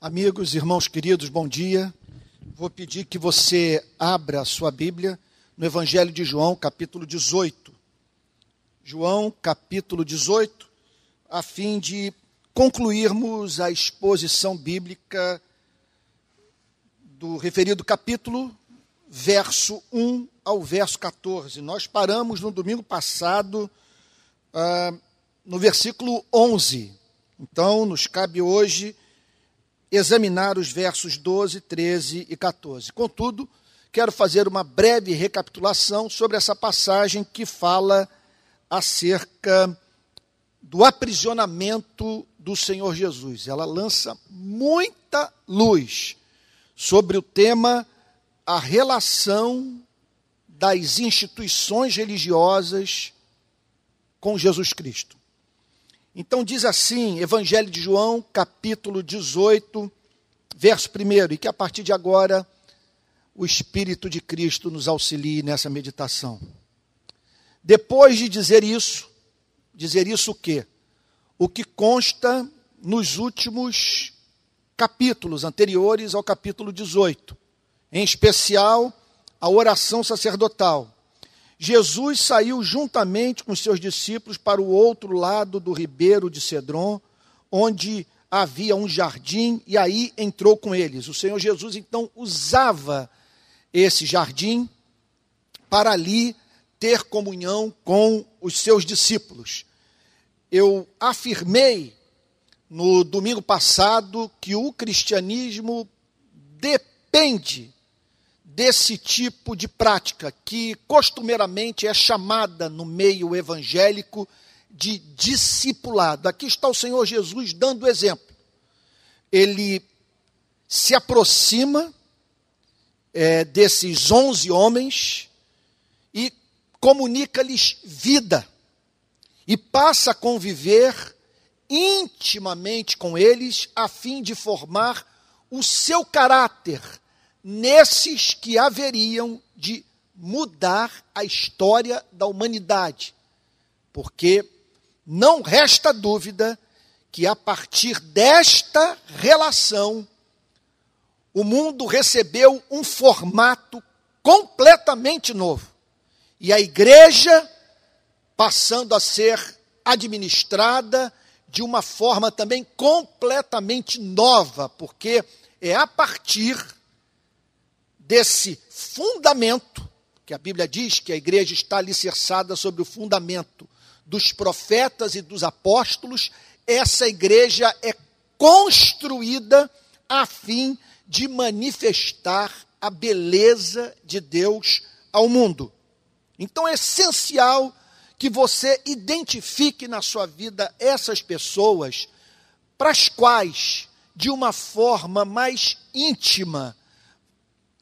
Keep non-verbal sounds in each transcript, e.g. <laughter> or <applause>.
Amigos, irmãos queridos, bom dia. Vou pedir que você abra a sua Bíblia no Evangelho de João, capítulo 18. João, capítulo 18, a fim de concluirmos a exposição bíblica do referido capítulo, verso 1 ao verso 14. Nós paramos no domingo passado uh, no versículo 11. Então, nos cabe hoje examinar os versos 12, 13 e 14. Contudo, quero fazer uma breve recapitulação sobre essa passagem que fala acerca do aprisionamento do Senhor Jesus. Ela lança muita luz sobre o tema a relação das instituições religiosas com Jesus Cristo. Então diz assim, Evangelho de João, capítulo 18, verso 1, e que a partir de agora o Espírito de Cristo nos auxilie nessa meditação. Depois de dizer isso, dizer isso o quê? O que consta nos últimos capítulos anteriores ao capítulo 18, em especial a oração sacerdotal Jesus saiu juntamente com seus discípulos para o outro lado do ribeiro de Cedron, onde havia um jardim, e aí entrou com eles. O Senhor Jesus então usava esse jardim para ali ter comunhão com os seus discípulos. Eu afirmei no domingo passado que o cristianismo depende desse tipo de prática, que costumeiramente é chamada no meio evangélico de discipulado. Aqui está o Senhor Jesus dando exemplo. Ele se aproxima é, desses onze homens e comunica-lhes vida e passa a conviver intimamente com eles a fim de formar o seu caráter nesses que haveriam de mudar a história da humanidade. Porque não resta dúvida que a partir desta relação, o mundo recebeu um formato completamente novo. E a igreja passando a ser administrada de uma forma também completamente nova, porque é a partir desse fundamento, que a Bíblia diz que a igreja está alicerçada sobre o fundamento dos profetas e dos apóstolos, essa igreja é construída a fim de manifestar a beleza de Deus ao mundo. Então é essencial que você identifique na sua vida essas pessoas para as quais, de uma forma mais íntima,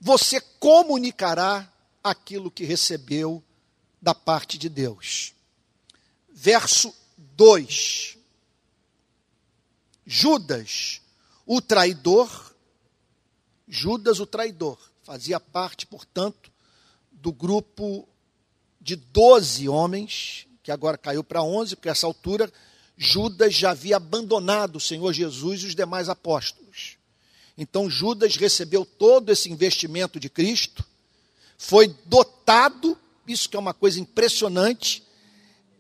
você comunicará aquilo que recebeu da parte de Deus. Verso 2. Judas, o traidor, Judas, o traidor, fazia parte, portanto, do grupo de 12 homens, que agora caiu para 11, porque essa altura Judas já havia abandonado o Senhor Jesus e os demais apóstolos. Então Judas recebeu todo esse investimento de Cristo, foi dotado, isso que é uma coisa impressionante,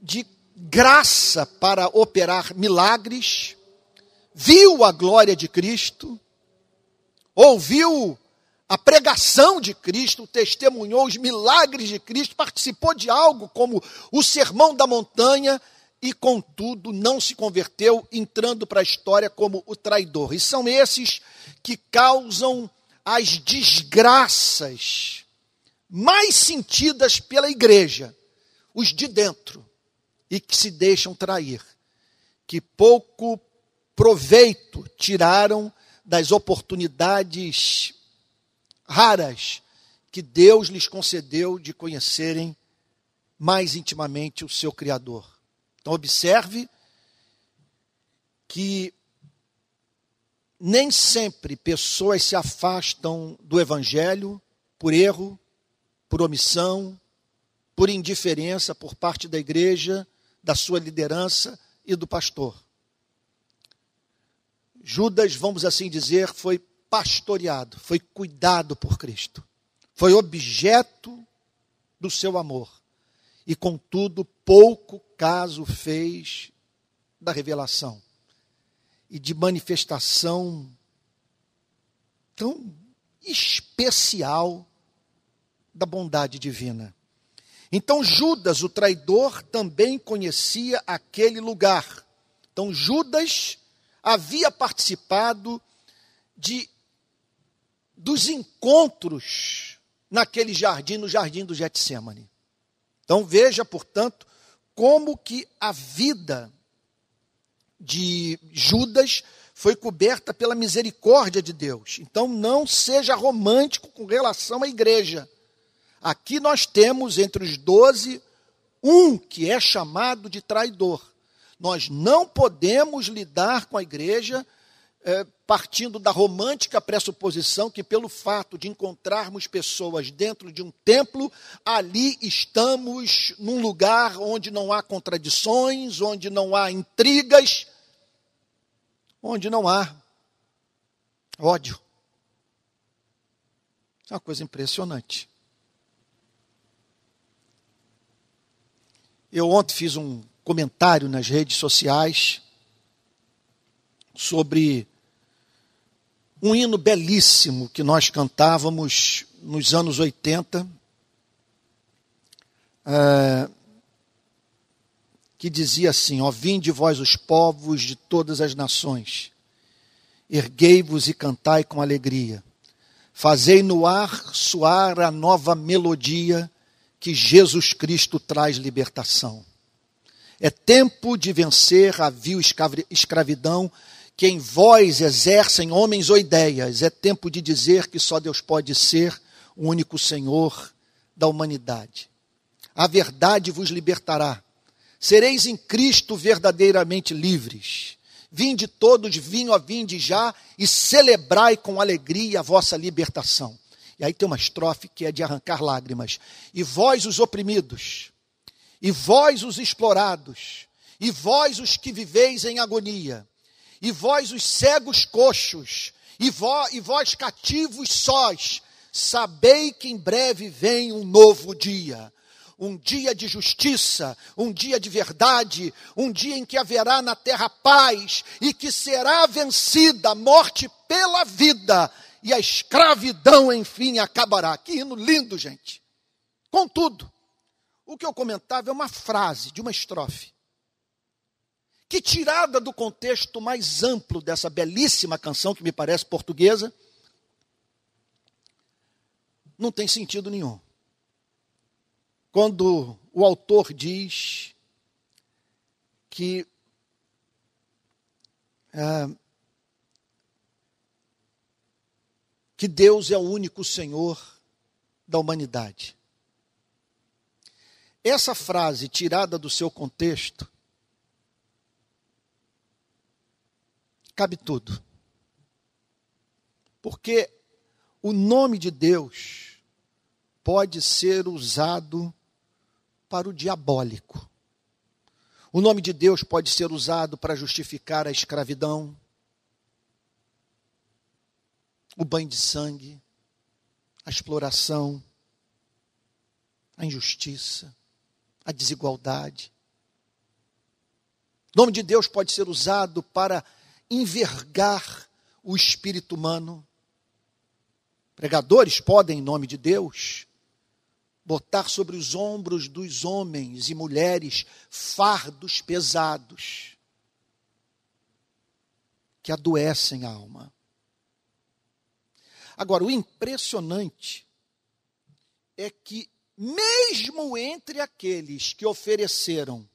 de graça para operar milagres, viu a glória de Cristo, ouviu a pregação de Cristo, testemunhou os milagres de Cristo, participou de algo como o Sermão da Montanha, e, contudo, não se converteu, entrando para a história como o traidor. E são esses que causam as desgraças mais sentidas pela igreja, os de dentro, e que se deixam trair, que pouco proveito tiraram das oportunidades raras que Deus lhes concedeu de conhecerem mais intimamente o seu Criador. Então, observe que nem sempre pessoas se afastam do Evangelho por erro, por omissão, por indiferença por parte da igreja, da sua liderança e do pastor. Judas, vamos assim dizer, foi pastoreado, foi cuidado por Cristo, foi objeto do seu amor. E, contudo, pouco caso fez da revelação e de manifestação tão especial da bondade divina. Então, Judas, o traidor, também conhecia aquele lugar. Então, Judas havia participado de dos encontros naquele jardim, no jardim do Getsemane. Então veja, portanto, como que a vida de Judas foi coberta pela misericórdia de Deus. Então não seja romântico com relação à igreja. Aqui nós temos entre os doze um que é chamado de traidor. Nós não podemos lidar com a igreja é, partindo da romântica pressuposição que, pelo fato de encontrarmos pessoas dentro de um templo, ali estamos num lugar onde não há contradições, onde não há intrigas, onde não há ódio. É uma coisa impressionante. Eu ontem fiz um comentário nas redes sociais sobre um hino belíssimo que nós cantávamos nos anos 80, é, que dizia assim: Ó, vinde vós os povos de todas as nações, erguei-vos e cantai com alegria, fazei no ar soar a nova melodia que Jesus Cristo traz libertação. É tempo de vencer a vil escravidão que em vós exercem homens ou ideias. É tempo de dizer que só Deus pode ser o único Senhor da humanidade. A verdade vos libertará. Sereis em Cristo verdadeiramente livres. Vinde todos, vinho a vinde já, e celebrai com alegria a vossa libertação. E aí tem uma estrofe que é de arrancar lágrimas. E vós os oprimidos, e vós os explorados, e vós os que viveis em agonia, e vós os cegos coxos, e, vós, e vós cativos sós, sabei que em breve vem um novo dia. Um dia de justiça, um dia de verdade, um dia em que haverá na terra paz e que será vencida a morte pela vida e a escravidão, enfim, acabará. Que hino lindo, gente. Contudo, o que eu comentava é uma frase de uma estrofe que, tirada do contexto mais amplo dessa belíssima canção, que me parece portuguesa, não tem sentido nenhum. Quando o autor diz que é, que Deus é o único Senhor da humanidade. Essa frase, tirada do seu contexto, cabe tudo. Porque o nome de Deus pode ser usado para o diabólico. O nome de Deus pode ser usado para justificar a escravidão, o banho de sangue, a exploração, a injustiça, a desigualdade. O nome de Deus pode ser usado para envergar o espírito humano. Pregadores podem, em nome de Deus, botar sobre os ombros dos homens e mulheres fardos pesados que adoecem a alma. Agora, o impressionante é que, mesmo entre aqueles que ofereceram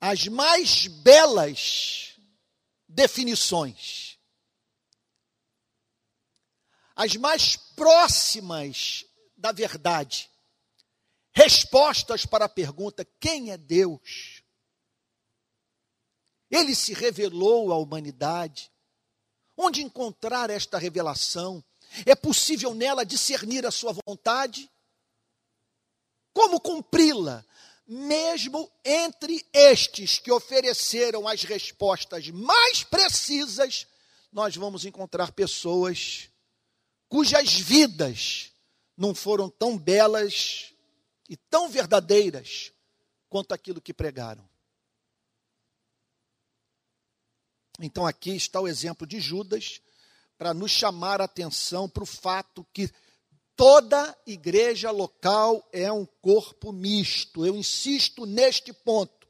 as mais belas definições. As mais próximas da verdade. Respostas para a pergunta: quem é Deus? Ele se revelou à humanidade. Onde encontrar esta revelação? É possível nela discernir a sua vontade? como cumpri-la? Mesmo entre estes que ofereceram as respostas mais precisas, nós vamos encontrar pessoas cujas vidas não foram tão belas e tão verdadeiras quanto aquilo que pregaram. Então aqui está o exemplo de Judas para nos chamar a atenção para o fato que toda igreja local é um corpo misto. Eu insisto neste ponto.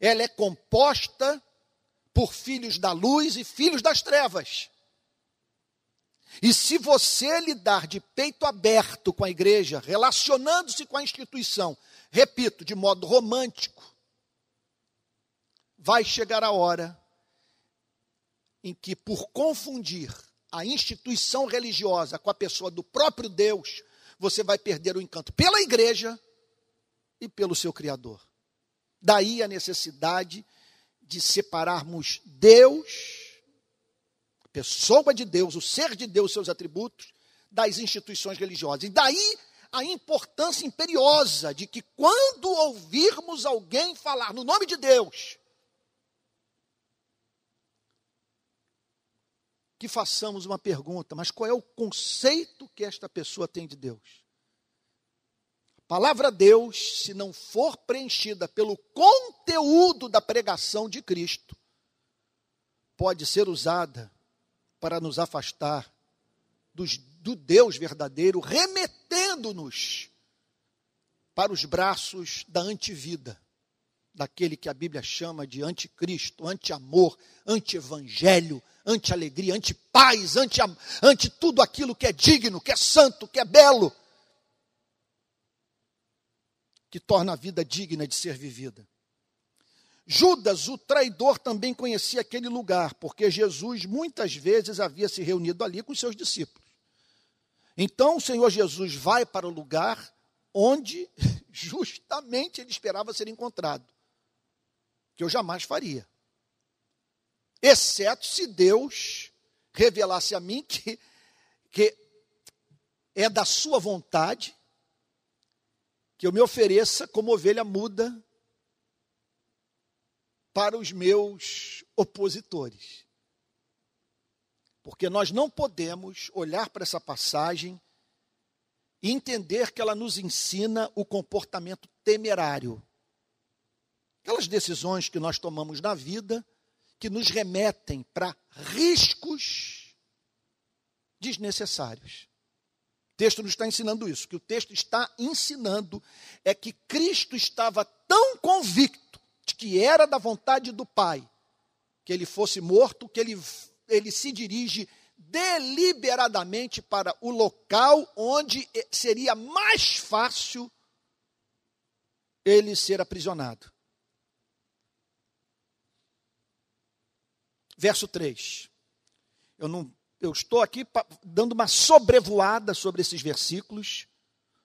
Ela é composta por filhos da luz e filhos das trevas. E se você lidar de peito aberto com a igreja, relacionando-se com a instituição, repito, de modo romântico, vai chegar a hora em que, por confundir a instituição religiosa com a pessoa do próprio Deus, você vai perder o encanto pela igreja e pelo seu Criador. Daí a necessidade de separarmos Deus, a pessoa de Deus, o ser de Deus, seus atributos, das instituições religiosas. E daí a importância imperiosa de que quando ouvirmos alguém falar no nome de Deus, que façamos uma pergunta, mas qual é o conceito que esta pessoa tem de Deus? A palavra Deus, se não for preenchida pelo conteúdo da pregação de Cristo, pode ser usada para nos afastar dos, do Deus verdadeiro, remetendo-nos para os braços da antivida, daquele que a Bíblia chama de anticristo, anti-amor, anti-evangelho, anti-alegria, anti-paz, anti, anti tudo aquilo que é digno, que é santo, que é belo, que torna a vida digna de ser vivida. Judas, o traidor, também conhecia aquele lugar, porque Jesus muitas vezes havia se reunido ali com seus discípulos. Então o Senhor Jesus vai para o lugar onde <laughs> justamente ele esperava ser encontrado, que eu jamais faria exceto se Deus revelasse a mim que, que é da sua vontade que eu me ofereça como ovelha muda para os meus opositores. Porque nós não podemos olhar para essa passagem e entender que ela nos ensina o comportamento temerário. Aquelas decisões que nós tomamos na vida que nos remetem para riscos desnecessários. O texto nos está ensinando isso. O que o texto está ensinando é que Cristo estava tão convicto de que era da vontade do Pai que ele fosse morto, que ele, ele se dirige deliberadamente para o local onde seria mais fácil ele ser aprisionado. Verso 3. Eu, não, eu estou aqui dando uma sobrevoada sobre esses versículos,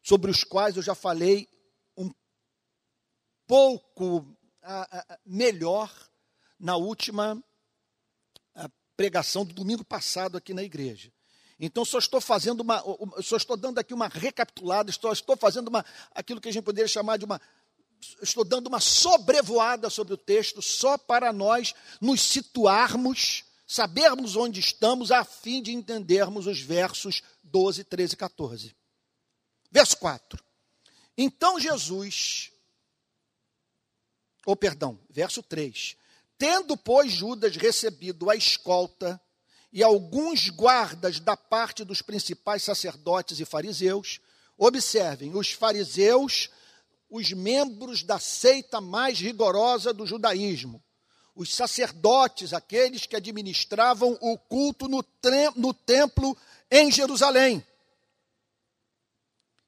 sobre os quais eu já falei um pouco melhor na última pregação do domingo passado aqui na igreja. Então, só estou fazendo uma, só estou dando aqui uma recapitulada, só estou fazendo uma, aquilo que a gente poderia chamar de uma estou dando uma sobrevoada sobre o texto só para nós nos situarmos, sabermos onde estamos, a fim de entendermos os versos 12, 13 e 14. Verso 4. Então Jesus, ou perdão, verso 3. Tendo, pois, Judas recebido a escolta e alguns guardas da parte dos principais sacerdotes e fariseus, observem, os fariseus os membros da seita mais rigorosa do judaísmo, os sacerdotes, aqueles que administravam o culto no, no templo em Jerusalém.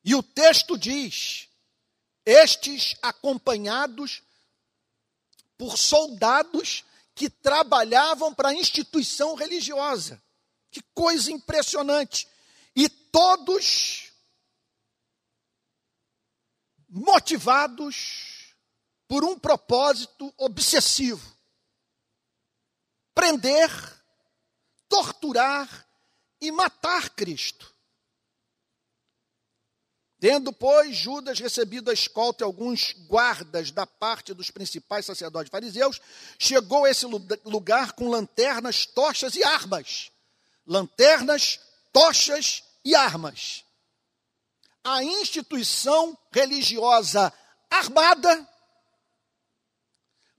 E o texto diz: estes acompanhados por soldados que trabalhavam para a instituição religiosa. Que coisa impressionante! E todos motivados por um propósito obsessivo: prender, torturar e matar Cristo. Tendo, pois, Judas recebido a escolta e alguns guardas da parte dos principais sacerdotes fariseus, chegou a esse lugar com lanternas, tochas e armas. Lanternas, tochas e armas. A instituição religiosa armada,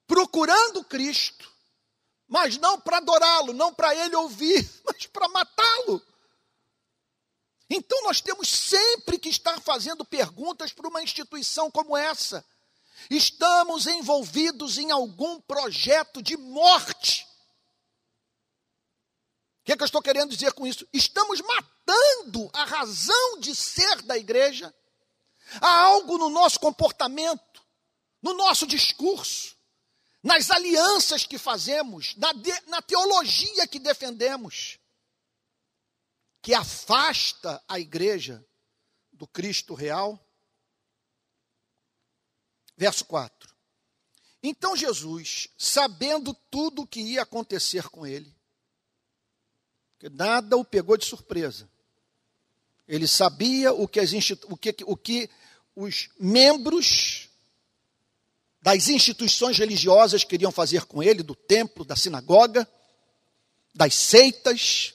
procurando Cristo, mas não para adorá-lo, não para ele ouvir, <laughs> mas para matá-lo. Então nós temos sempre que estar fazendo perguntas para uma instituição como essa. Estamos envolvidos em algum projeto de morte. O que, é que eu estou querendo dizer com isso? Estamos matando a razão de ser da igreja. Há algo no nosso comportamento, no nosso discurso, nas alianças que fazemos, na, de, na teologia que defendemos, que afasta a igreja do Cristo real. Verso 4. Então Jesus, sabendo tudo o que ia acontecer com ele, nada o pegou de surpresa. Ele sabia o que, as o que, o que os membros das instituições religiosas queriam fazer com ele, do templo, da sinagoga, das seitas,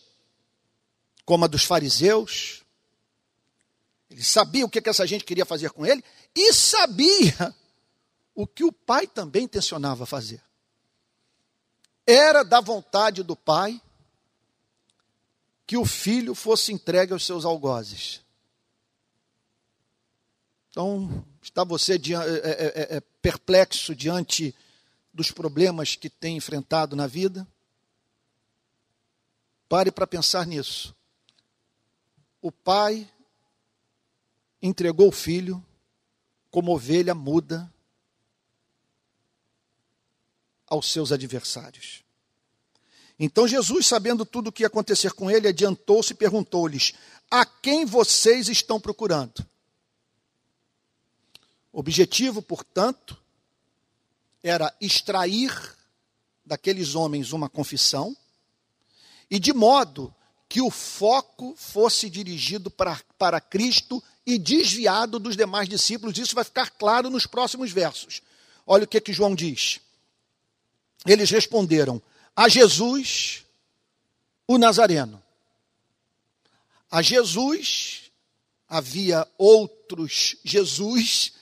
como a dos fariseus. Ele sabia o que, que essa gente queria fazer com ele e sabia o que o pai também intencionava fazer. Era da vontade do pai que o filho fosse entregue aos seus algozes. Então, está você é, é, é, é, perplexo diante dos problemas que tem enfrentado na vida? Pare para pensar nisso o pai entregou o filho como ovelha muda aos seus adversários. Então Jesus, sabendo tudo o que ia acontecer com ele, adiantou-se e perguntou-lhes: A quem vocês estão procurando? O objetivo, portanto, era extrair daqueles homens uma confissão, e de modo que o foco fosse dirigido para, para Cristo e desviado dos demais discípulos. Isso vai ficar claro nos próximos versos. Olha o que, que João diz. Eles responderam: A Jesus, o Nazareno. A Jesus, havia outros Jesus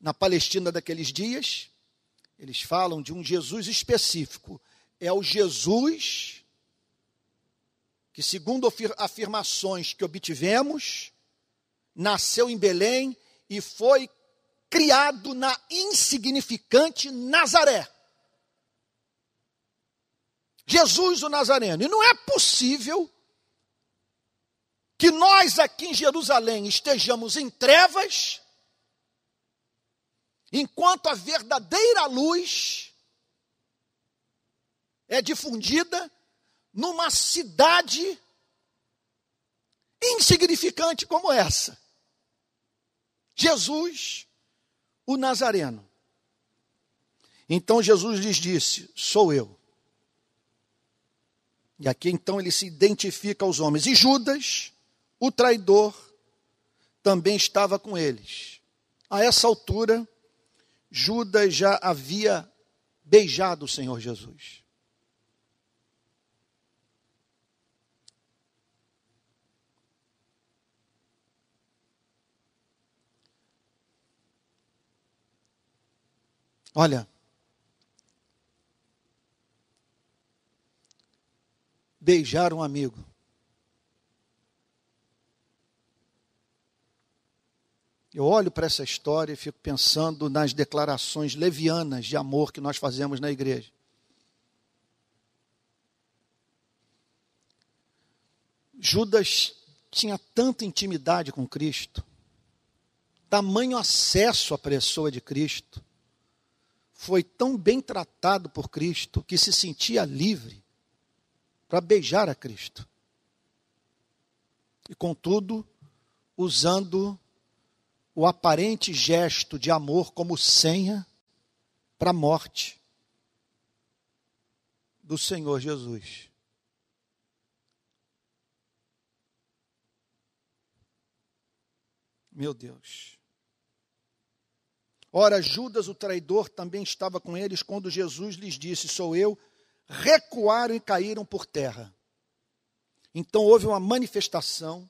na Palestina daqueles dias. Eles falam de um Jesus específico. É o Jesus que, segundo afirmações que obtivemos, nasceu em Belém e foi criado na insignificante Nazaré. Jesus o Nazareno. E não é possível que nós aqui em Jerusalém estejamos em trevas, enquanto a verdadeira luz é difundida numa cidade insignificante como essa. Jesus, o Nazareno. Então Jesus lhes disse: Sou eu. E aqui então ele se identifica aos homens. E Judas, o traidor, também estava com eles. A essa altura, Judas já havia beijado o Senhor Jesus. Olha, beijar um amigo. Eu olho para essa história e fico pensando nas declarações levianas de amor que nós fazemos na igreja. Judas tinha tanta intimidade com Cristo, tamanho acesso à pessoa de Cristo, foi tão bem tratado por Cristo que se sentia livre para beijar a Cristo. E contudo, usando o aparente gesto de amor como senha para a morte do Senhor Jesus. Meu Deus. Ora, Judas, o traidor, também estava com eles quando Jesus lhes disse: Sou eu. Recuaram e caíram por terra. Então houve uma manifestação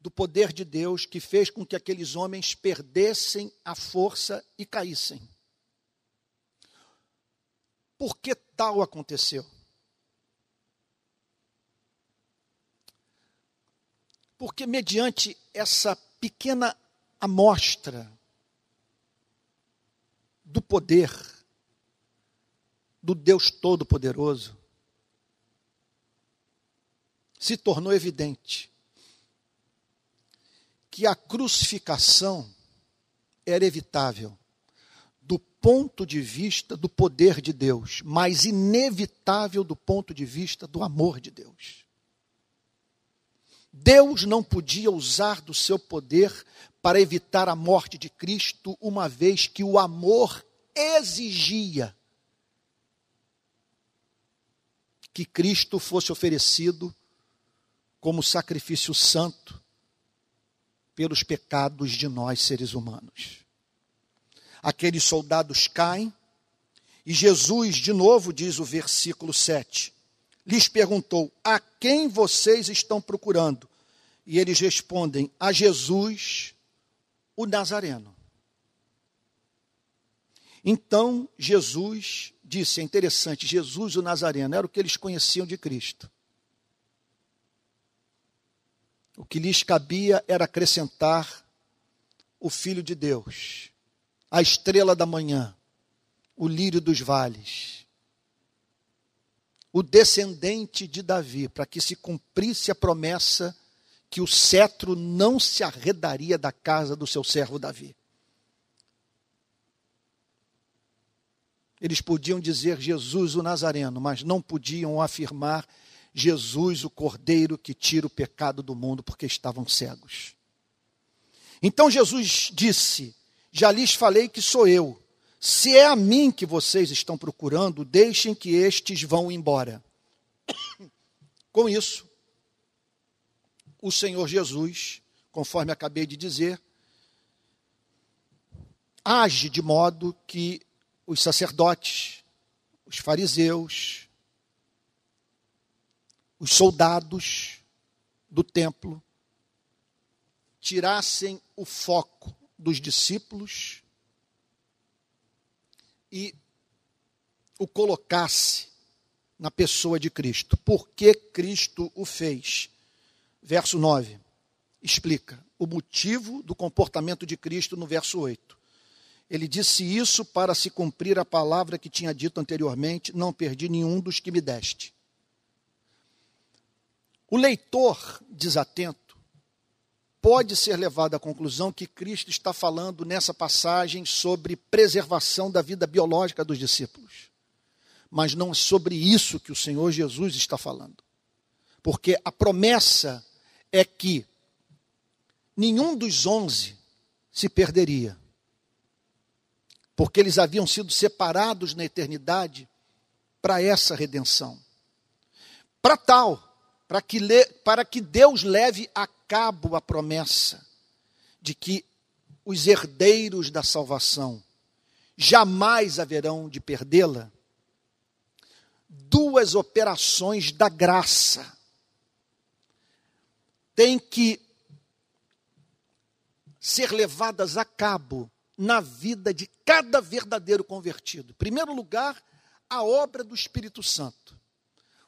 do poder de Deus que fez com que aqueles homens perdessem a força e caíssem. Por que tal aconteceu? Porque, mediante essa pequena amostra do poder do Deus Todo-Poderoso, se tornou evidente que a crucificação era evitável do ponto de vista do poder de Deus, mas inevitável do ponto de vista do amor de Deus. Deus não podia usar do seu poder para evitar a morte de Cristo, uma vez que o amor exigia que Cristo fosse oferecido como sacrifício santo pelos pecados de nós seres humanos. Aqueles soldados caem e Jesus, de novo, diz o versículo 7, lhes perguntou: A quem vocês estão procurando? E eles respondem: A Jesus, o Nazareno. Então Jesus disse: é interessante, Jesus o Nazareno, era o que eles conheciam de Cristo. O que lhes cabia era acrescentar o Filho de Deus, a estrela da manhã, o lírio dos vales, o descendente de Davi, para que se cumprisse a promessa que o cetro não se arredaria da casa do seu servo Davi. Eles podiam dizer Jesus o Nazareno, mas não podiam afirmar Jesus o Cordeiro que tira o pecado do mundo, porque estavam cegos. Então Jesus disse: Já lhes falei que sou eu. Se é a mim que vocês estão procurando, deixem que estes vão embora. <coughs> Com isso, o Senhor Jesus, conforme acabei de dizer, age de modo que os sacerdotes, os fariseus, os soldados do templo tirassem o foco dos discípulos e o colocasse na pessoa de Cristo. Por que Cristo o fez? Verso 9 explica o motivo do comportamento de Cristo no verso 8. Ele disse isso para se cumprir a palavra que tinha dito anteriormente: Não perdi nenhum dos que me deste. O leitor desatento pode ser levado à conclusão que Cristo está falando nessa passagem sobre preservação da vida biológica dos discípulos. Mas não é sobre isso que o Senhor Jesus está falando. Porque a promessa é que nenhum dos onze se perderia porque eles haviam sido separados na eternidade para essa redenção. Para tal, para que, para que Deus leve a cabo a promessa de que os herdeiros da salvação jamais haverão de perdê-la, duas operações da graça têm que ser levadas a cabo na vida de cada verdadeiro convertido. Em primeiro lugar, a obra do Espírito Santo.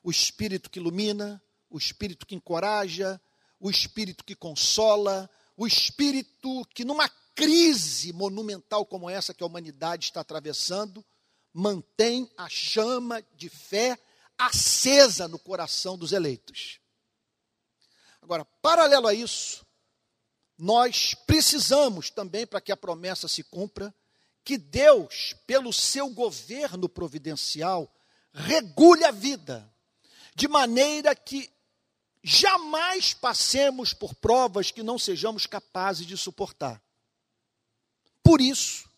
O Espírito que ilumina, o Espírito que encoraja, o Espírito que consola, o Espírito que, numa crise monumental como essa que a humanidade está atravessando, mantém a chama de fé acesa no coração dos eleitos. Agora, paralelo a isso, nós precisamos também, para que a promessa se cumpra, que Deus, pelo seu governo providencial, regule a vida, de maneira que jamais passemos por provas que não sejamos capazes de suportar. Por isso,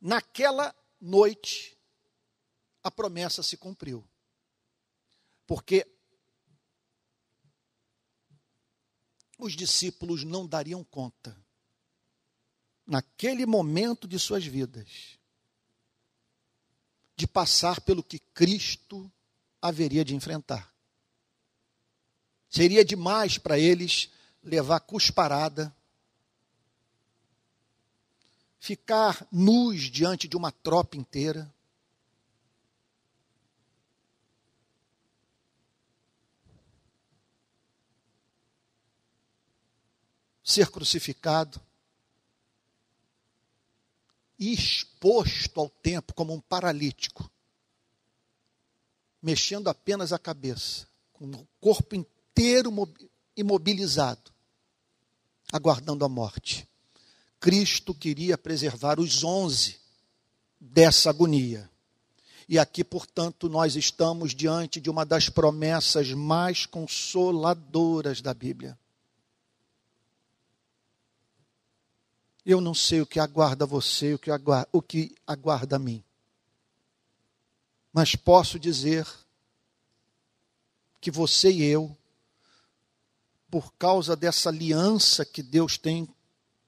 naquela noite, a promessa se cumpriu. Porque os discípulos não dariam conta naquele momento de suas vidas, de passar pelo que Cristo haveria de enfrentar. Seria demais para eles levar cusparada, ficar nus diante de uma tropa inteira. Ser crucificado e exposto ao tempo como um paralítico, mexendo apenas a cabeça, com o corpo inteiro imobilizado, aguardando a morte. Cristo queria preservar os onze dessa agonia. E aqui, portanto, nós estamos diante de uma das promessas mais consoladoras da Bíblia. Eu não sei o que aguarda você, o que aguarda, o que aguarda a mim. Mas posso dizer que você e eu, por causa dessa aliança que Deus tem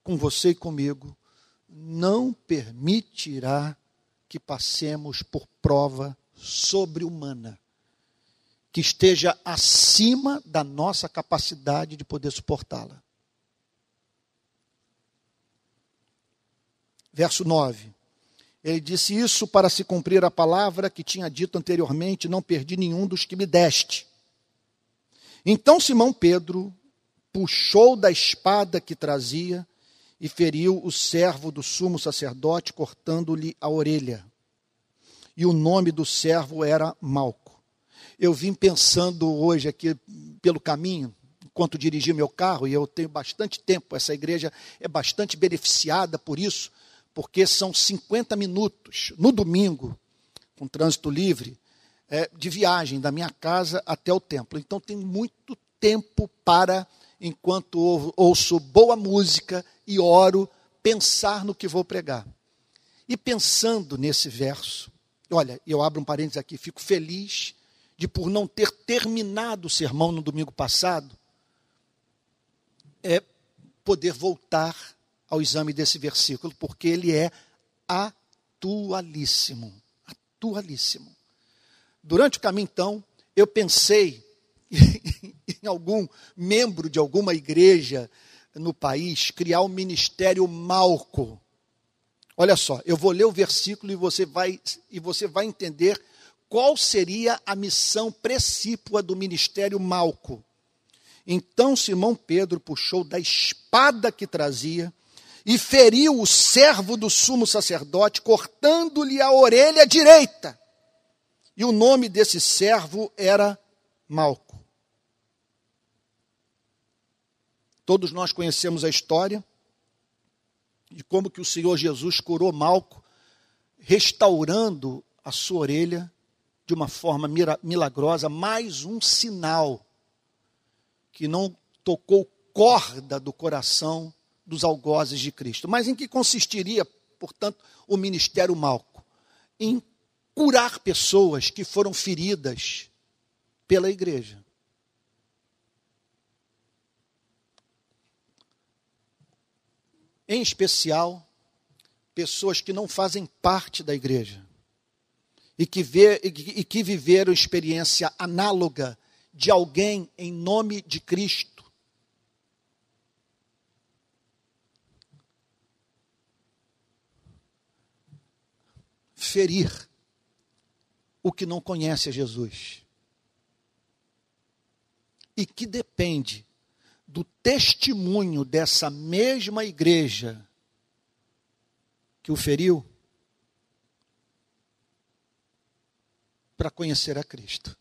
com você e comigo, não permitirá que passemos por prova sobre-humana, que esteja acima da nossa capacidade de poder suportá-la. Verso 9. Ele disse isso para se cumprir a palavra que tinha dito anteriormente: Não perdi nenhum dos que me deste. Então Simão Pedro puxou da espada que trazia e feriu o servo do sumo sacerdote, cortando-lhe a orelha. E o nome do servo era Malco. Eu vim pensando hoje aqui pelo caminho, enquanto dirigi meu carro, e eu tenho bastante tempo, essa igreja é bastante beneficiada por isso porque são 50 minutos no domingo, com trânsito livre, é, de viagem da minha casa até o templo. Então tem muito tempo para, enquanto ouço boa música e oro, pensar no que vou pregar. E pensando nesse verso, olha, eu abro um parênteses aqui, fico feliz de por não ter terminado o sermão no domingo passado, é poder voltar ao exame desse versículo, porque ele é atualíssimo. Atualíssimo. Durante o caminho, então, eu pensei <laughs> em algum membro de alguma igreja no país criar um ministério Malco. Olha só, eu vou ler o versículo e você vai e você vai entender qual seria a missão precípua do ministério Malco. Então Simão Pedro puxou da espada que trazia e feriu o servo do sumo sacerdote, cortando-lhe a orelha direita. E o nome desse servo era Malco. Todos nós conhecemos a história de como que o Senhor Jesus curou Malco, restaurando a sua orelha de uma forma milagrosa, mais um sinal que não tocou corda do coração dos algozes de Cristo. Mas em que consistiria, portanto, o ministério Malco? Em curar pessoas que foram feridas pela igreja. Em especial, pessoas que não fazem parte da igreja e que, vê, e que viveram experiência análoga de alguém em nome de Cristo ferir o que não conhece a Jesus. E que depende do testemunho dessa mesma igreja que o feriu para conhecer a Cristo.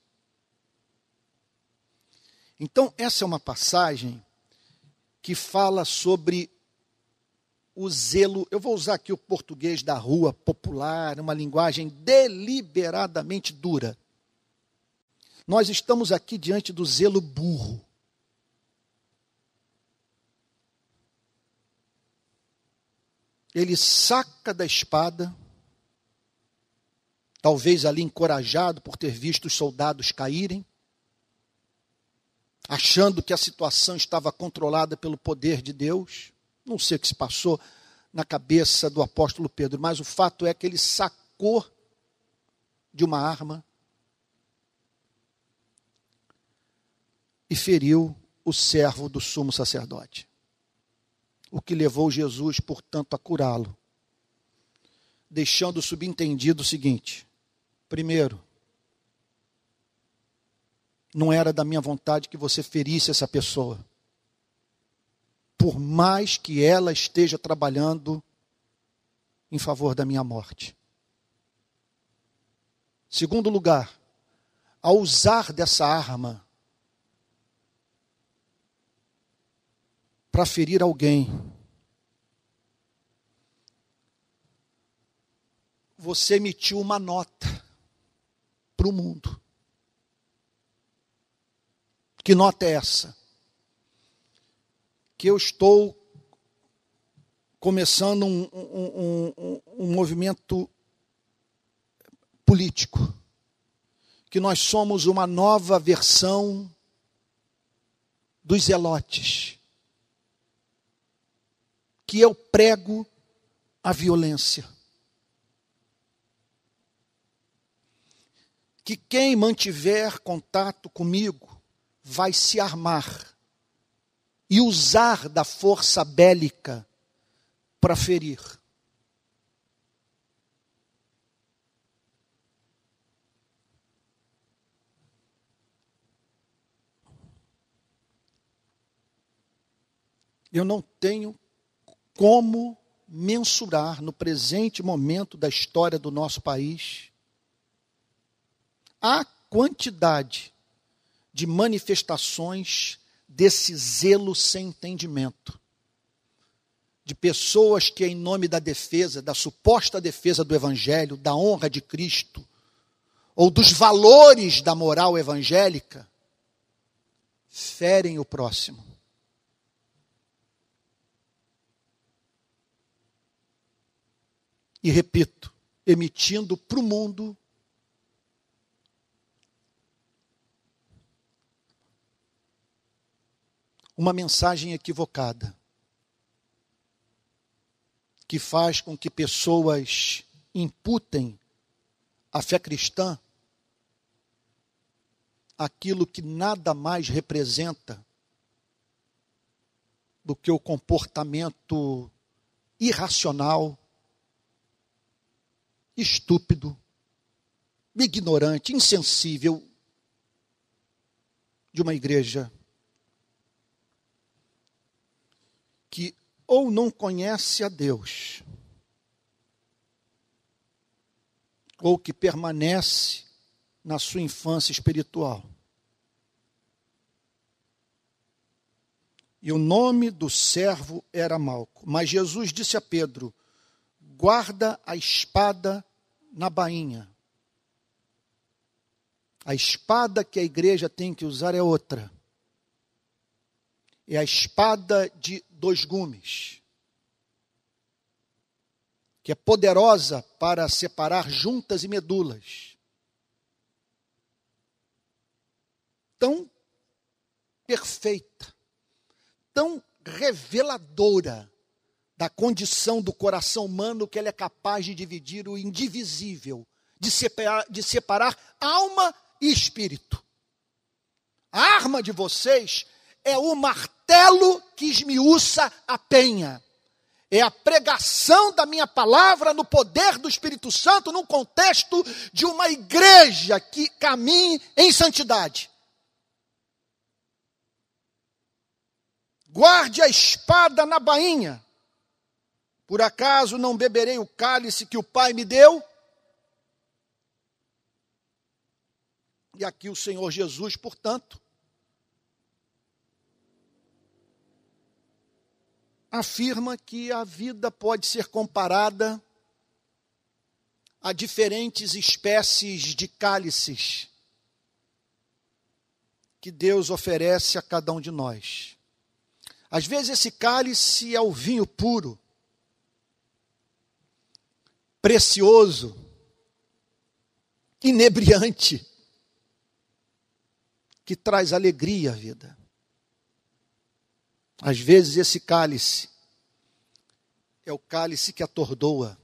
Então, essa é uma passagem que fala sobre o zelo, eu vou usar aqui o português da rua popular, uma linguagem deliberadamente dura. Nós estamos aqui diante do zelo burro. Ele saca da espada, talvez ali encorajado por ter visto os soldados caírem, achando que a situação estava controlada pelo poder de Deus. Não sei o que se passou na cabeça do apóstolo Pedro, mas o fato é que ele sacou de uma arma e feriu o servo do sumo sacerdote. O que levou Jesus, portanto, a curá-lo, deixando subentendido o seguinte: primeiro, não era da minha vontade que você ferisse essa pessoa. Por mais que ela esteja trabalhando em favor da minha morte. Segundo lugar, ao usar dessa arma para ferir alguém, você emitiu uma nota para o mundo. Que nota é essa? Que eu estou começando um, um, um, um movimento político. Que nós somos uma nova versão dos zelotes. Que eu prego a violência. Que quem mantiver contato comigo vai se armar e usar da força bélica para ferir. Eu não tenho como mensurar no presente momento da história do nosso país a quantidade de manifestações desse zelo sem entendimento. De pessoas que, em nome da defesa, da suposta defesa do Evangelho, da honra de Cristo, ou dos valores da moral evangélica, ferem o próximo. E repito, emitindo para o mundo uma mensagem equivocada que faz com que pessoas imputem à fé cristã aquilo que nada mais representa do que o comportamento irracional, estúpido, ignorante, insensível de uma igreja que ou não conhece a Deus, ou que permanece na sua infância espiritual. E o nome do servo era Malco. Mas Jesus disse a Pedro: guarda a espada na bainha. A espada que a igreja tem que usar é outra. É a espada de dois gumes, que é poderosa para separar juntas e medulas. Tão perfeita, tão reveladora da condição do coração humano que ela é capaz de dividir o indivisível, de separar, de separar alma e espírito. A arma de vocês é o martelo que esmiuça a penha. É a pregação da minha palavra no poder do Espírito Santo, num contexto de uma igreja que caminhe em santidade. Guarde a espada na bainha. Por acaso não beberei o cálice que o Pai me deu? E aqui o Senhor Jesus, portanto, afirma que a vida pode ser comparada a diferentes espécies de cálices que Deus oferece a cada um de nós. Às vezes esse cálice é o vinho puro, precioso, inebriante, que traz alegria à vida. Às vezes esse cálice é o cálice que atordoa,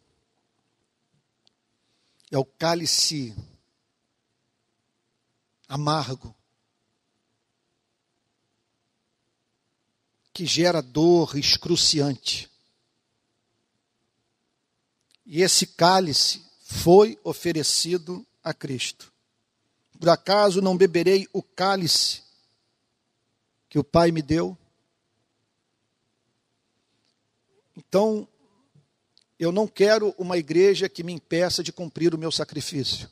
é o cálice amargo, que gera dor excruciante. E esse cálice foi oferecido a Cristo. Por acaso não beberei o cálice que o Pai me deu? Então, eu não quero uma igreja que me impeça de cumprir o meu sacrifício.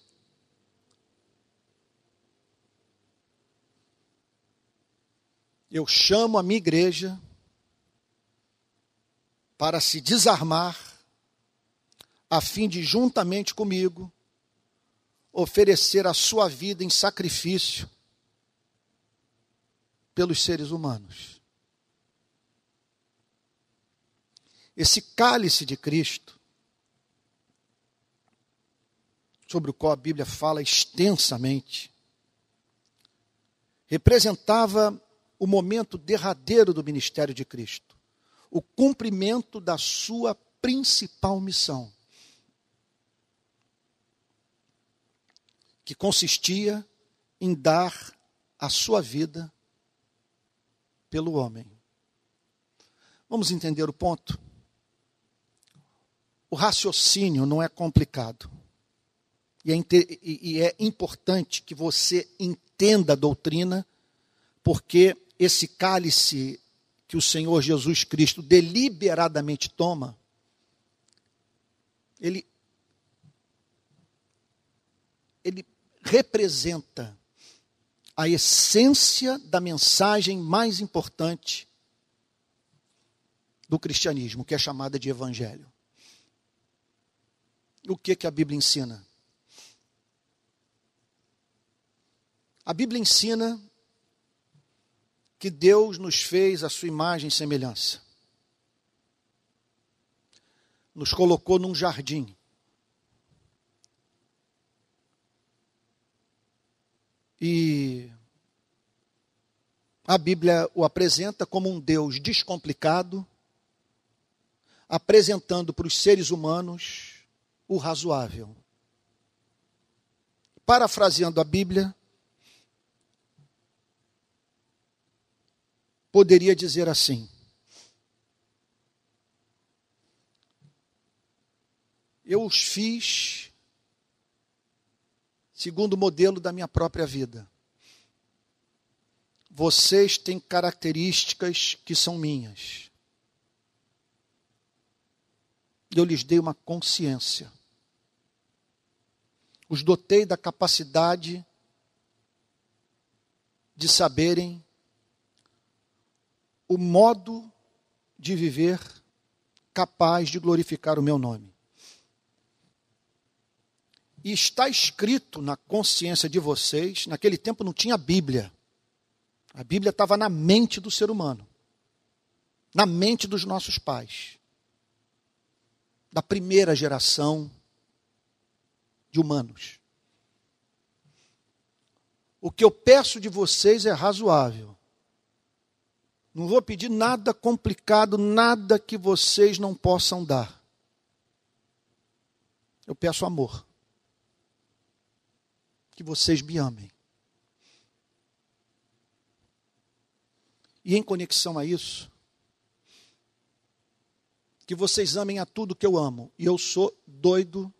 Eu chamo a minha igreja para se desarmar, a fim de, juntamente comigo, oferecer a sua vida em sacrifício pelos seres humanos. Esse cálice de Cristo, sobre o qual a Bíblia fala extensamente, representava o momento derradeiro do ministério de Cristo, o cumprimento da sua principal missão, que consistia em dar a sua vida pelo homem. Vamos entender o ponto? O raciocínio não é complicado. E é, e é importante que você entenda a doutrina, porque esse cálice que o Senhor Jesus Cristo deliberadamente toma, ele, ele representa a essência da mensagem mais importante do cristianismo, que é chamada de evangelho. O que que a Bíblia ensina? A Bíblia ensina que Deus nos fez a sua imagem e semelhança. Nos colocou num jardim. E a Bíblia o apresenta como um Deus descomplicado, apresentando para os seres humanos o razoável. Parafraseando a Bíblia, poderia dizer assim: Eu os fiz segundo o modelo da minha própria vida. Vocês têm características que são minhas. Eu lhes dei uma consciência. Os dotei da capacidade de saberem o modo de viver capaz de glorificar o meu nome. E está escrito na consciência de vocês, naquele tempo não tinha Bíblia. A Bíblia estava na mente do ser humano, na mente dos nossos pais, da primeira geração de humanos. O que eu peço de vocês é razoável. Não vou pedir nada complicado, nada que vocês não possam dar. Eu peço amor que vocês me amem. E em conexão a isso, que vocês amem a tudo que eu amo. E eu sou doido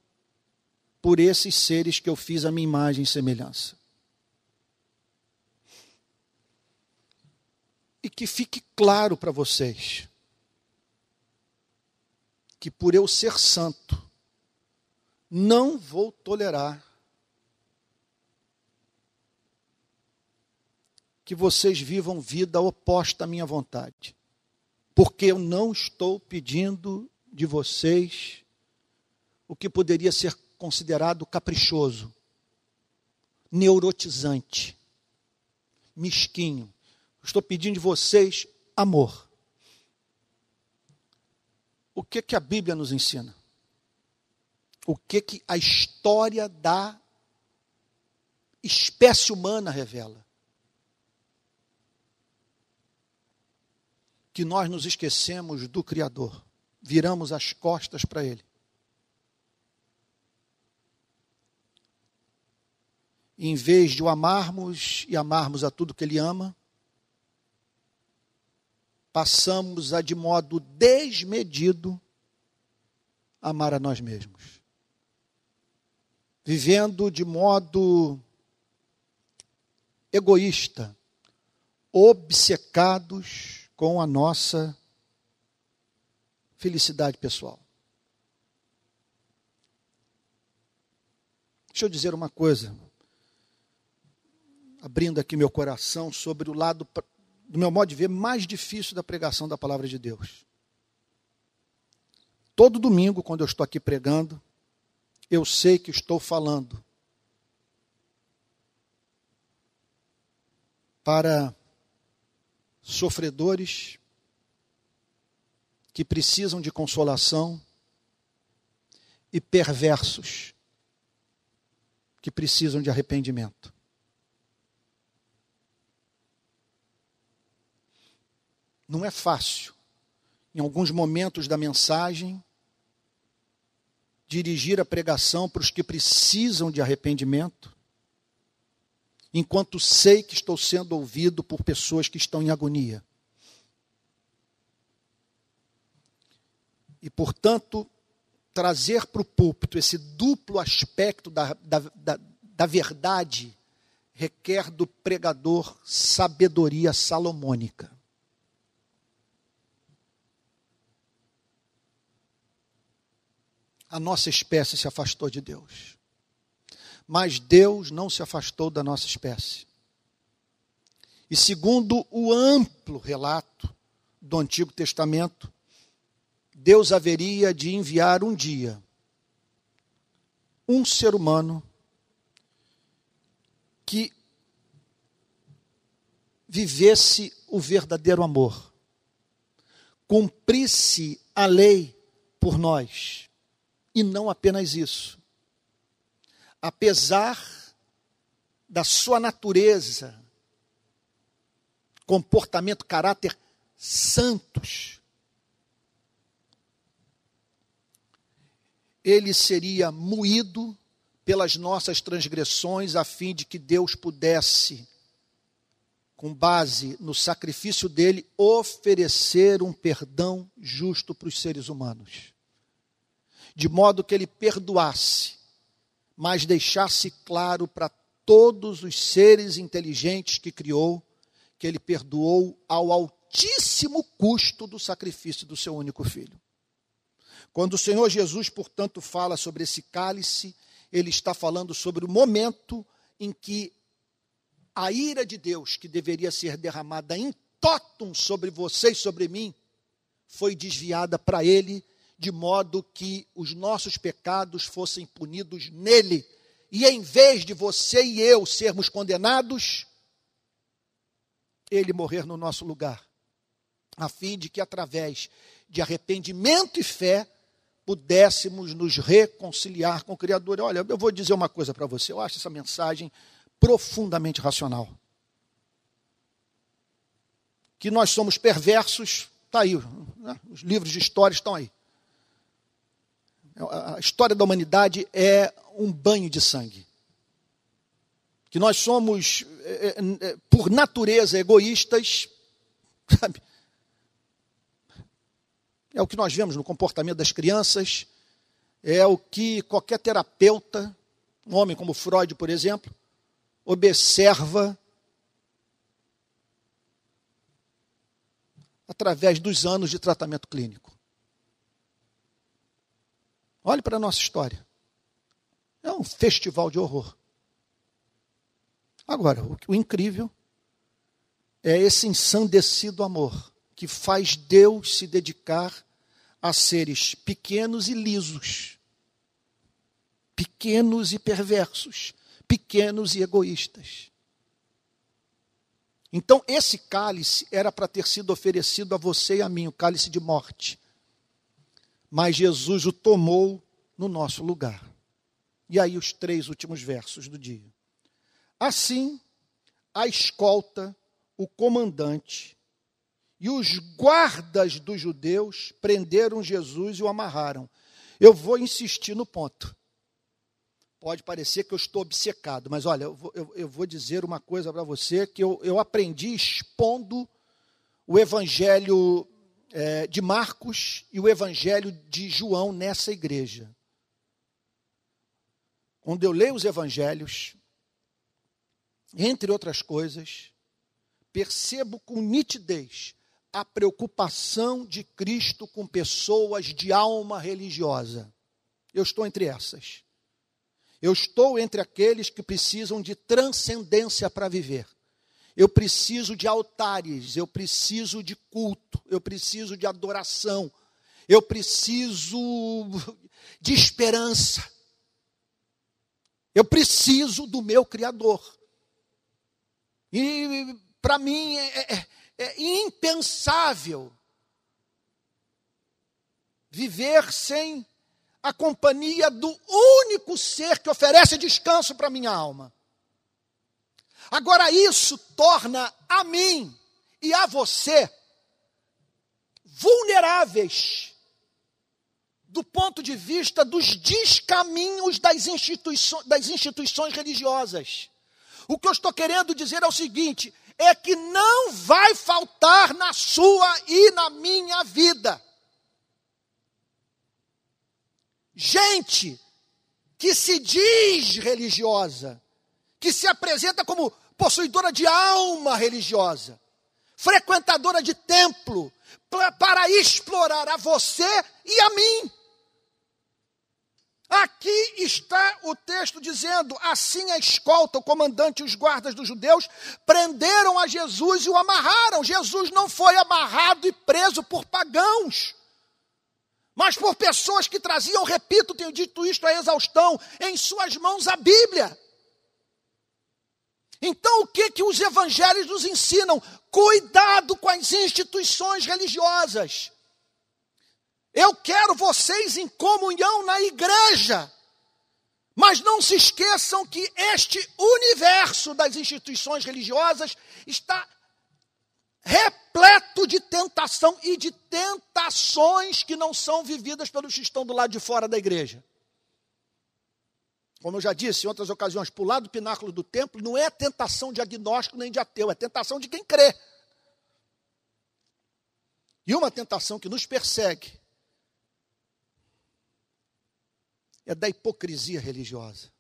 por esses seres que eu fiz a minha imagem e semelhança. E que fique claro para vocês que por eu ser santo, não vou tolerar que vocês vivam vida oposta à minha vontade. Porque eu não estou pedindo de vocês o que poderia ser considerado caprichoso, neurotizante, mesquinho. Estou pedindo de vocês amor. O que que a Bíblia nos ensina? O que que a história da espécie humana revela? que nós nos esquecemos do Criador, viramos as costas para Ele. Em vez de o amarmos e amarmos a tudo que Ele ama, passamos a de modo desmedido amar a nós mesmos. Vivendo de modo egoísta, obcecados com a nossa felicidade pessoal. Deixa eu dizer uma coisa abrindo aqui meu coração sobre o lado, do meu modo de ver, mais difícil da pregação da palavra de Deus. Todo domingo, quando eu estou aqui pregando, eu sei que estou falando para sofredores que precisam de consolação e perversos que precisam de arrependimento. Não é fácil, em alguns momentos da mensagem, dirigir a pregação para os que precisam de arrependimento, enquanto sei que estou sendo ouvido por pessoas que estão em agonia. E, portanto, trazer para o púlpito esse duplo aspecto da, da, da, da verdade requer do pregador sabedoria salomônica. A nossa espécie se afastou de Deus. Mas Deus não se afastou da nossa espécie. E segundo o amplo relato do Antigo Testamento, Deus haveria de enviar um dia um ser humano que vivesse o verdadeiro amor, cumprisse a lei por nós e não apenas isso. Apesar da sua natureza, comportamento, caráter santos, ele seria moído pelas nossas transgressões, a fim de que Deus pudesse, com base no sacrifício dele, oferecer um perdão justo para os seres humanos de modo que ele perdoasse, mas deixasse claro para todos os seres inteligentes que criou que ele perdoou ao altíssimo custo do sacrifício do seu único filho. Quando o Senhor Jesus, portanto, fala sobre esse cálice, ele está falando sobre o momento em que a ira de Deus, que deveria ser derramada em totum sobre você e sobre mim, foi desviada para ele de modo que os nossos pecados fossem punidos nele. E em vez de você e eu sermos condenados, ele morrer no nosso lugar, a fim de que através de arrependimento e fé pudéssemos nos reconciliar com o Criador. Olha, eu vou dizer uma coisa para você, eu acho essa mensagem profundamente racional. Que nós somos perversos, está aí, né? os livros de história estão aí a história da humanidade é um banho de sangue. Que nós somos, é, é, é, por natureza, egoístas, <laughs> sabe? É o que nós vemos no comportamento das crianças, é o que qualquer terapeuta, um homem como Freud, por exemplo, observa através dos anos de tratamento clínico. Olhe para a nossa história. É um festival de horror. Agora, o, o incrível é esse ensandecido amor que faz Deus se dedicar a seres pequenos e lisos, pequenos e perversos, pequenos e egoístas. Então, esse cálice era para ter sido oferecido a você e a mim, o cálice de morte mas Jesus o tomou no nosso lugar. E aí os três últimos versos do dia. Assim, a escolta, o comandante E os guardas dos judeus prenderam Jesus e o amarraram. Eu vou insistir no ponto. Pode parecer que eu estou obcecado, mas olha, eu vou, eu, eu vou dizer uma coisa para você que eu, eu aprendi expondo o evangelho é, de Marcos e o evangelho de João nessa igreja. Quando eu leio os evangelhos, entre outras coisas, percebo com nitidez a preocupação de Cristo com pessoas de alma religiosa. Eu estou entre essas. Eu estou entre aqueles que precisam de transcendência para viver. Eu preciso de altares, eu preciso de culto, eu preciso de adoração, eu preciso de esperança. Eu preciso do meu Criador. E para mim é, é, é impensável viver sem a companhia do único ser que oferece descanso para minha alma. Agora, isso torna a mim e a você vulneráveis do ponto de vista dos descaminhos das instituições, das instituições religiosas. O que eu estou querendo dizer é o seguinte: é que não vai faltar na sua e na minha vida. Gente que se diz religiosa, que se apresenta como possuidora de alma religiosa, frequentadora de templo, para explorar a você e a mim. Aqui está o texto dizendo: assim a escolta, o comandante e os guardas dos judeus prenderam a Jesus e o amarraram. Jesus não foi amarrado e preso por pagãos, mas por pessoas que traziam, repito, tenho dito isto a exaustão, em suas mãos a Bíblia. Então, o que que os evangelhos nos ensinam? Cuidado com as instituições religiosas. Eu quero vocês em comunhão na igreja. Mas não se esqueçam que este universo das instituições religiosas está repleto de tentação e de tentações que não são vividas pelos que estão do lado de fora da igreja. Como eu já disse em outras ocasiões, pular do pináculo do templo não é tentação de agnóstico nem de ateu, é tentação de quem crê. E uma tentação que nos persegue é da hipocrisia religiosa.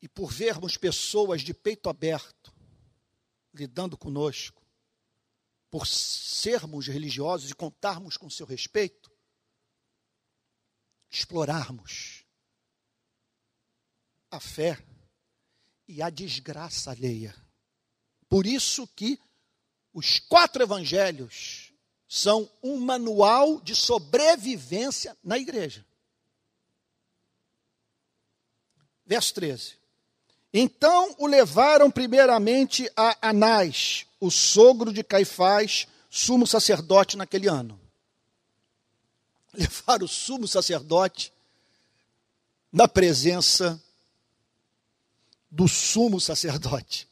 E por vermos pessoas de peito aberto lidando conosco, por sermos religiosos e contarmos com seu respeito, explorarmos a fé e a desgraça alheia. Por isso que os quatro evangelhos são um manual de sobrevivência na igreja. Verso 13. Então o levaram primeiramente a Anás, o sogro de Caifás, sumo sacerdote naquele ano. <laughs> Levaram o sumo sacerdote na presença do sumo sacerdote.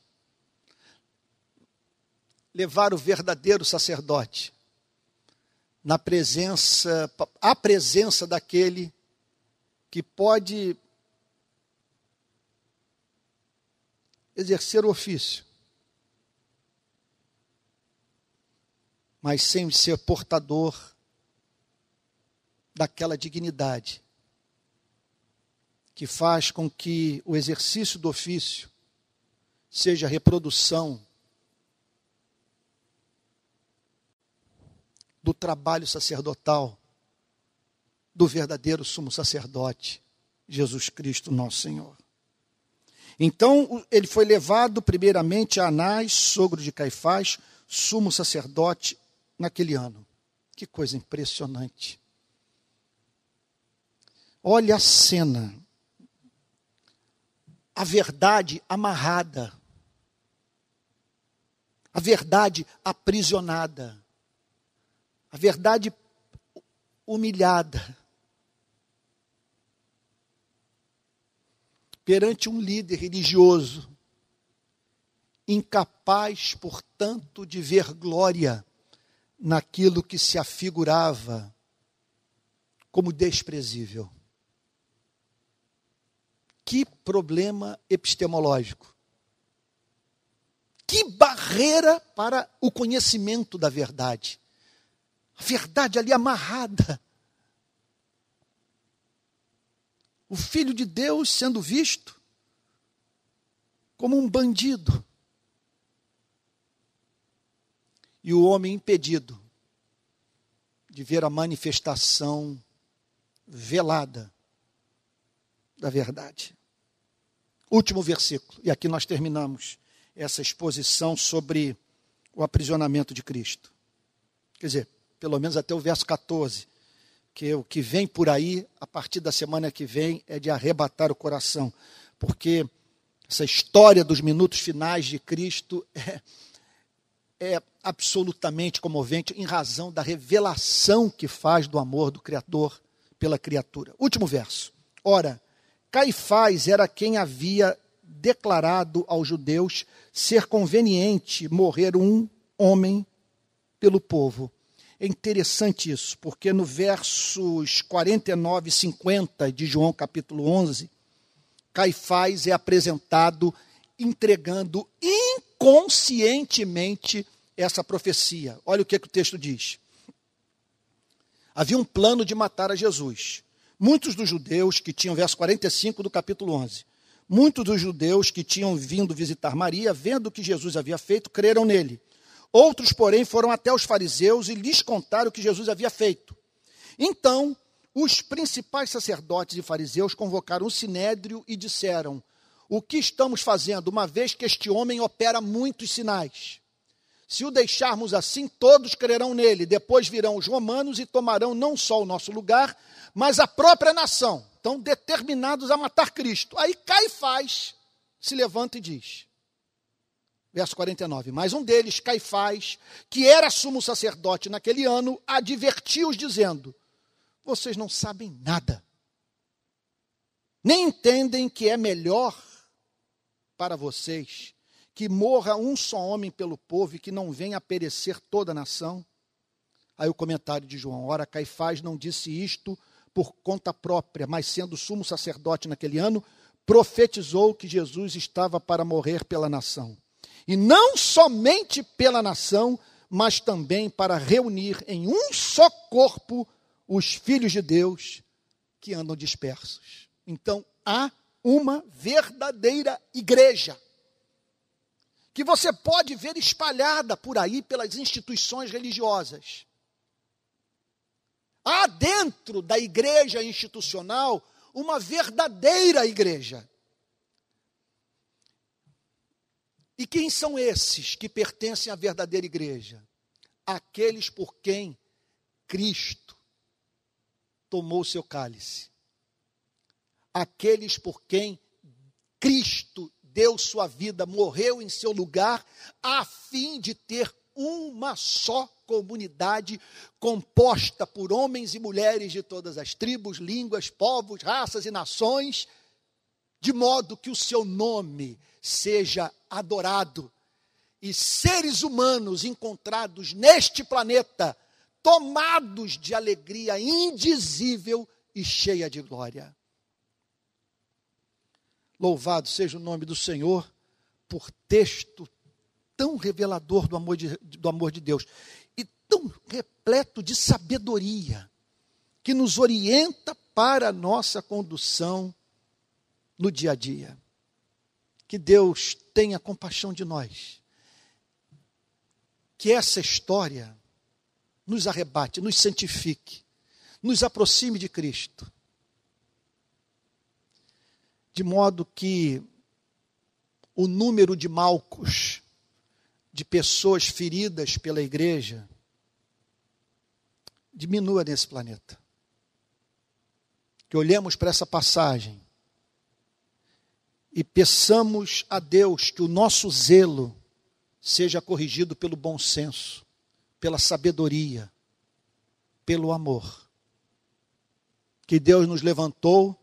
Levar o verdadeiro sacerdote na presença, a presença daquele que pode exercer o ofício, mas sem ser portador daquela dignidade que faz com que o exercício do ofício seja reprodução do trabalho sacerdotal do verdadeiro sumo sacerdote, Jesus Cristo, nosso Senhor. Então, ele foi levado primeiramente a Anás, sogro de Caifás, sumo sacerdote naquele ano. Que coisa impressionante. Olha a cena. A verdade amarrada. A verdade aprisionada a verdade humilhada perante um líder religioso incapaz, portanto, de ver glória naquilo que se afigurava como desprezível. Que problema epistemológico. Que barreira para o conhecimento da verdade. A verdade ali amarrada. O Filho de Deus sendo visto como um bandido. E o homem impedido de ver a manifestação velada da verdade. Último versículo, e aqui nós terminamos essa exposição sobre o aprisionamento de Cristo. Quer dizer, pelo menos até o verso 14, que o que vem por aí, a partir da semana que vem, é de arrebatar o coração, porque essa história dos minutos finais de Cristo <laughs> é, é absolutamente comovente em razão da revelação que faz do amor do Criador pela criatura. Último verso. Ora, Caifás era quem havia declarado aos judeus ser conveniente morrer um homem pelo povo. É interessante isso, porque no versos 49 e 50 de João capítulo 11, Caifás é apresentado entregando inconscientemente essa profecia. Olha o que, que o texto diz. Havia um plano de matar a Jesus. Muitos dos judeus que tinham, verso 45 do capítulo 11, muitos dos judeus que tinham vindo visitar Maria, vendo o que Jesus havia feito, creram nele. Outros, porém, foram até os fariseus e lhes contaram o que Jesus havia feito. Então, os principais sacerdotes e fariseus convocaram o sinédrio e disseram: O que estamos fazendo, uma vez que este homem opera muitos sinais? Se o deixarmos assim, todos crerão nele. Depois virão os romanos e tomarão não só o nosso lugar, mas a própria nação. Estão determinados a matar Cristo. Aí Caifás se levanta e diz: Verso 49. Mas um deles, Caifás, que era sumo sacerdote naquele ano, advertiu-os, dizendo: vocês não sabem nada. Nem entendem que é melhor para vocês que morra um só homem pelo povo e que não venha a perecer toda a nação. Aí o comentário de João: Ora, Caifás não disse isto por conta própria, mas sendo sumo sacerdote naquele ano, profetizou que Jesus estava para morrer pela nação. E não somente pela nação, mas também para reunir em um só corpo os filhos de Deus que andam dispersos. Então, há uma verdadeira igreja que você pode ver espalhada por aí pelas instituições religiosas. Há dentro da igreja institucional uma verdadeira igreja. E quem são esses que pertencem à verdadeira igreja? Aqueles por quem Cristo tomou seu cálice. Aqueles por quem Cristo deu sua vida, morreu em seu lugar, a fim de ter uma só comunidade composta por homens e mulheres de todas as tribos, línguas, povos, raças e nações, de modo que o seu nome seja adorado e seres humanos encontrados neste planeta tomados de alegria indizível e cheia de glória. Louvado seja o nome do Senhor por texto tão revelador do amor de, do amor de Deus e tão repleto de sabedoria que nos orienta para a nossa condução no dia a dia. Que Deus tenha compaixão de nós. Que essa história nos arrebate, nos santifique, nos aproxime de Cristo. De modo que o número de malcos, de pessoas feridas pela igreja, diminua nesse planeta. Que olhemos para essa passagem e peçamos a Deus que o nosso zelo seja corrigido pelo bom senso pela sabedoria, pelo amor. Que Deus nos levantou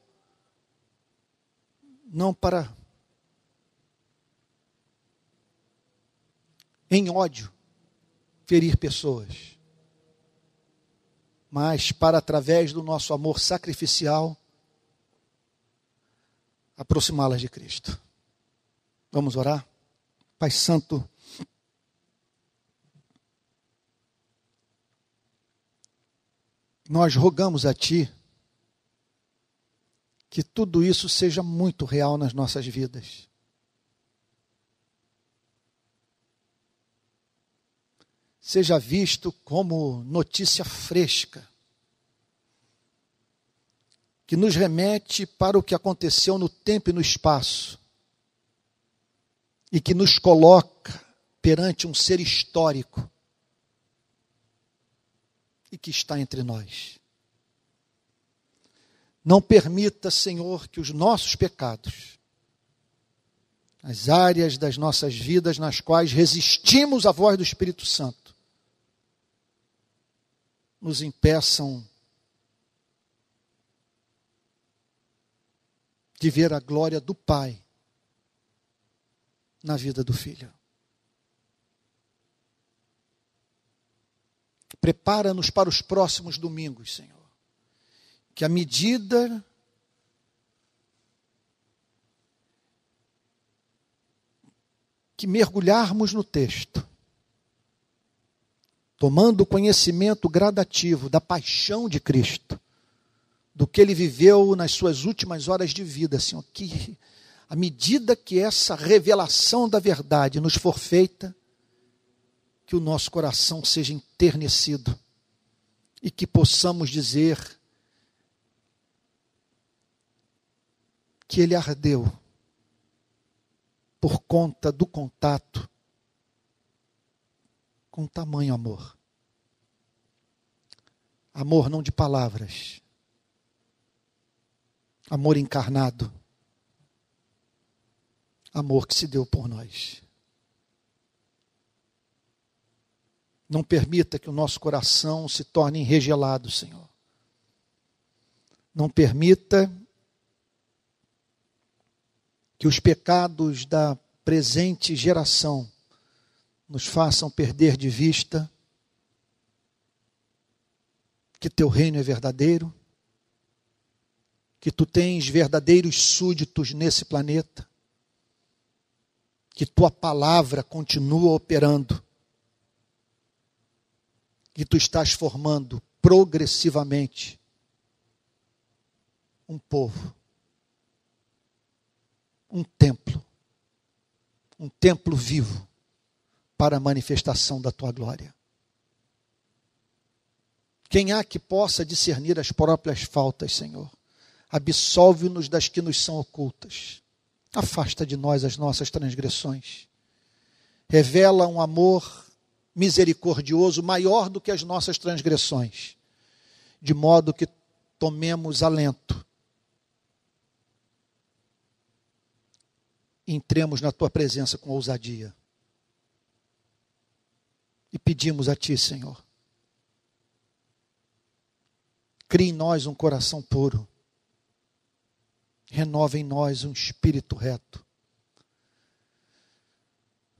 não para em ódio, ferir pessoas, mas para, através do nosso amor sacrificial, aproximá-las de Cristo. Vamos orar? Pai Santo, nós rogamos a Ti que tudo isso seja muito real nas nossas vidas. Seja visto como notícia fresca, que nos remete para o que aconteceu no tempo e no espaço, e que nos coloca perante um ser histórico e que está entre nós. Não permita, Senhor, que os nossos pecados, as áreas das nossas vidas nas quais resistimos à voz do Espírito Santo, nos impeçam de ver a glória do Pai na vida do filho. Prepara-nos para os próximos domingos, Senhor que à medida que mergulharmos no texto, tomando conhecimento gradativo da paixão de Cristo, do que ele viveu nas suas últimas horas de vida, Senhor, que à medida que essa revelação da verdade nos for feita, que o nosso coração seja enternecido e que possamos dizer que ele ardeu por conta do contato com tamanho amor. Amor não de palavras, amor encarnado, amor que se deu por nós. Não permita que o nosso coração se torne enregelado, Senhor. Não permita que os pecados da presente geração nos façam perder de vista que teu reino é verdadeiro, que tu tens verdadeiros súditos nesse planeta, que tua palavra continua operando, que tu estás formando progressivamente um povo um templo, um templo vivo para a manifestação da tua glória. Quem há que possa discernir as próprias faltas, Senhor? Absolve-nos das que nos são ocultas. Afasta de nós as nossas transgressões. Revela um amor misericordioso maior do que as nossas transgressões, de modo que tomemos alento entremos na tua presença com ousadia. E pedimos a ti, Senhor, crie em nós um coração puro, renova em nós um espírito reto.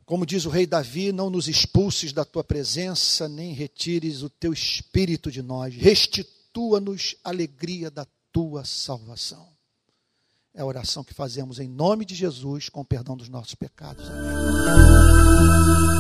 Como diz o rei Davi, não nos expulses da tua presença, nem retires o teu espírito de nós, restitua-nos a alegria da tua salvação. É a oração que fazemos em nome de Jesus, com perdão dos nossos pecados. Amém.